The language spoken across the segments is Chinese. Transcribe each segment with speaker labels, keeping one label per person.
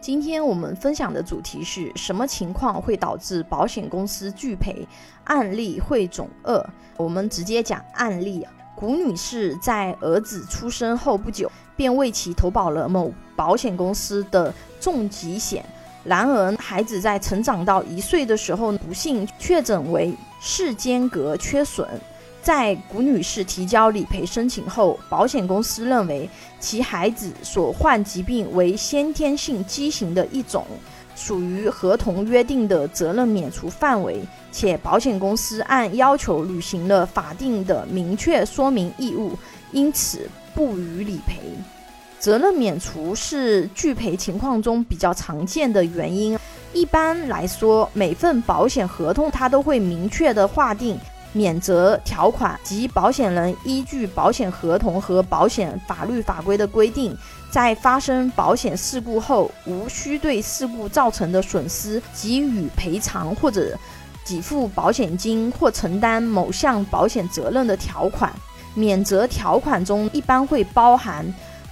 Speaker 1: 今天我们分享的主题是什么情况会导致保险公司拒赔？案例汇总二，我们直接讲案例。古女士在儿子出生后不久，便为其投保了某保险公司的重疾险。然而，孩子在成长到一岁的时候，不幸确诊为室间隔缺损。在古女士提交理赔申请后，保险公司认为其孩子所患疾病为先天性畸形的一种，属于合同约定的责任免除范围，且保险公司按要求履行了法定的明确说明义务，因此不予理赔。责任免除是拒赔情况中比较常见的原因。一般来说，每份保险合同它都会明确的划定。免责条款及保险人依据保险合同和保险法律法规的规定，在发生保险事故后，无需对事故造成的损失给予赔偿或者给付保险金或承担某项保险责任的条款。免责条款中一般会包含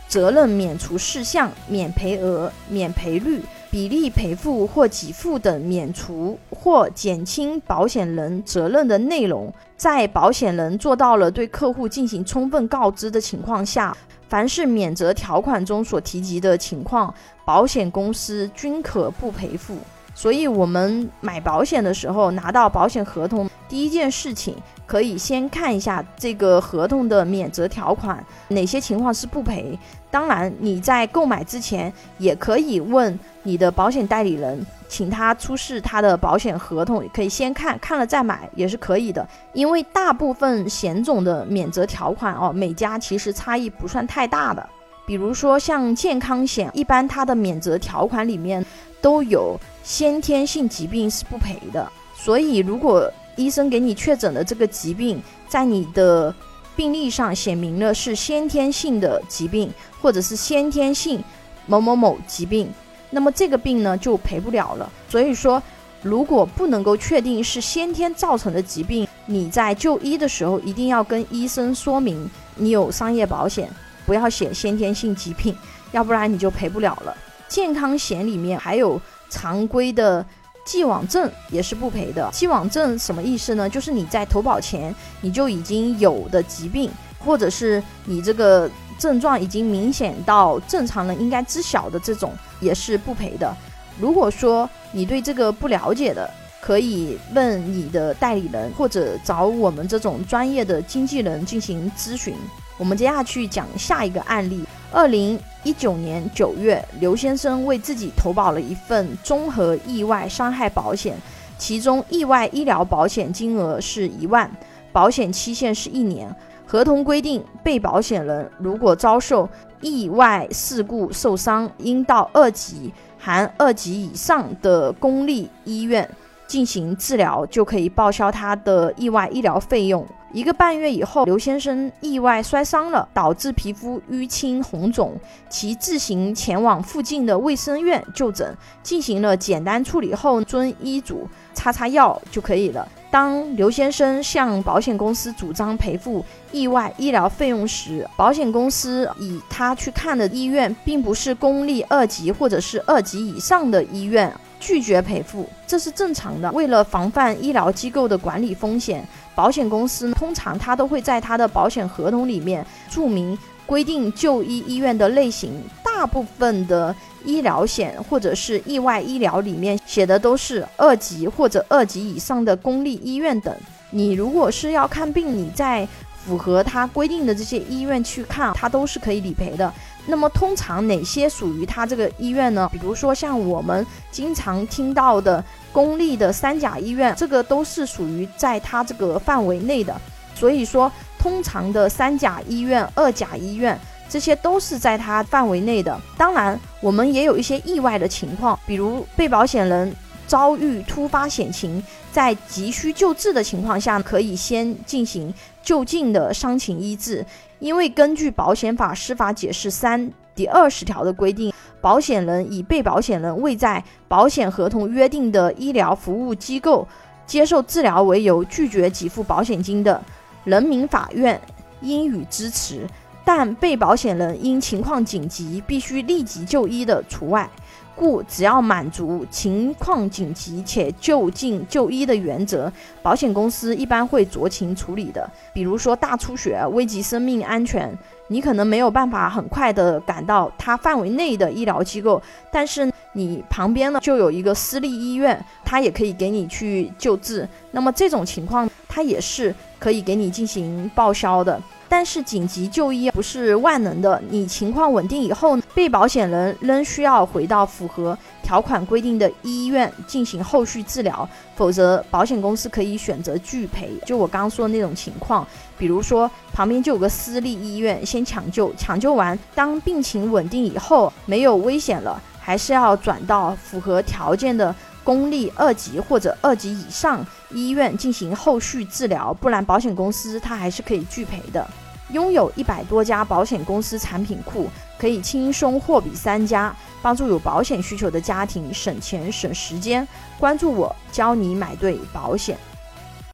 Speaker 1: 责任免除事项、免赔额、免赔率。比例赔付或给付等免除或减轻保险人责任的内容，在保险人做到了对客户进行充分告知的情况下，凡是免责条款中所提及的情况，保险公司均可不赔付。所以，我们买保险的时候拿到保险合同，第一件事情可以先看一下这个合同的免责条款，哪些情况是不赔。当然，你在购买之前也可以问你的保险代理人，请他出示他的保险合同，可以先看看了再买也是可以的。因为大部分险种的免责条款哦，每家其实差异不算太大的。比如说像健康险，一般它的免责条款里面都有。先天性疾病是不赔的，所以如果医生给你确诊的这个疾病，在你的病历上写明了是先天性的疾病，或者是先天性某某某疾病，那么这个病呢就赔不了了。所以说，如果不能够确定是先天造成的疾病，你在就医的时候一定要跟医生说明你有商业保险，不要写先天性疾病，要不然你就赔不了了。健康险里面还有。常规的既往症也是不赔的。既往症什么意思呢？就是你在投保前你就已经有的疾病，或者是你这个症状已经明显到正常人应该知晓的这种，也是不赔的。如果说你对这个不了解的，可以问你的代理人，或者找我们这种专业的经纪人进行咨询。我们接下去讲下一个案例。二零一九年九月，刘先生为自己投保了一份综合意外伤害保险，其中意外医疗保险金额是一万，保险期限是一年。合同规定，被保险人如果遭受意外事故受伤，应到二级含二级以上的公立医院。进行治疗，就可以报销他的意外医疗费用。一个半月以后，刘先生意外摔伤了，导致皮肤淤青红肿，其自行前往附近的卫生院就诊，进行了简单处理后，遵医嘱擦擦药就可以了。当刘先生向保险公司主张赔付意外医疗费用时，保险公司以他去看的医院并不是公立二级或者是二级以上的医院，拒绝赔付，这是正常的。为了防范医疗机构的管理风险。保险公司通常它都会在它的保险合同里面注明规定就医医院的类型。大部分的医疗险或者是意外医疗里面写的都是二级或者二级以上的公立医院等。你如果是要看病，你在符合它规定的这些医院去看，它都是可以理赔的。那么通常哪些属于它这个医院呢？比如说像我们经常听到的。公立的三甲医院，这个都是属于在它这个范围内的，所以说通常的三甲医院、二甲医院，这些都是在它范围内的。当然，我们也有一些意外的情况，比如被保险人遭遇突发险情，在急需救治的情况下，可以先进行就近的伤情医治，因为根据保险法司法解释三第二十条的规定。保险人以被保险人未在保险合同约定的医疗服务机构接受治疗为由拒绝给付保险金的，人民法院应予支持。但被保险人因情况紧急必须立即就医的除外。故只要满足情况紧急且就近就医的原则，保险公司一般会酌情处理的。比如说大出血危及生命安全，你可能没有办法很快的赶到它范围内的医疗机构，但是你旁边呢就有一个私立医院，它也可以给你去救治。那么这种情况，它也是可以给你进行报销的。但是紧急就医不是万能的，你情况稳定以后，被保险人仍需要回到符合条款规定的医院进行后续治疗，否则保险公司可以选择拒赔。就我刚刚说的那种情况，比如说旁边就有个私立医院，先抢救，抢救完，当病情稳定以后，没有危险了，还是要转到符合条件的公立二级或者二级以上。医院进行后续治疗，不然保险公司它还是可以拒赔的。拥有一百多家保险公司产品库，可以轻松货比三家，帮助有保险需求的家庭省钱省时间。关注我，教你买对保险。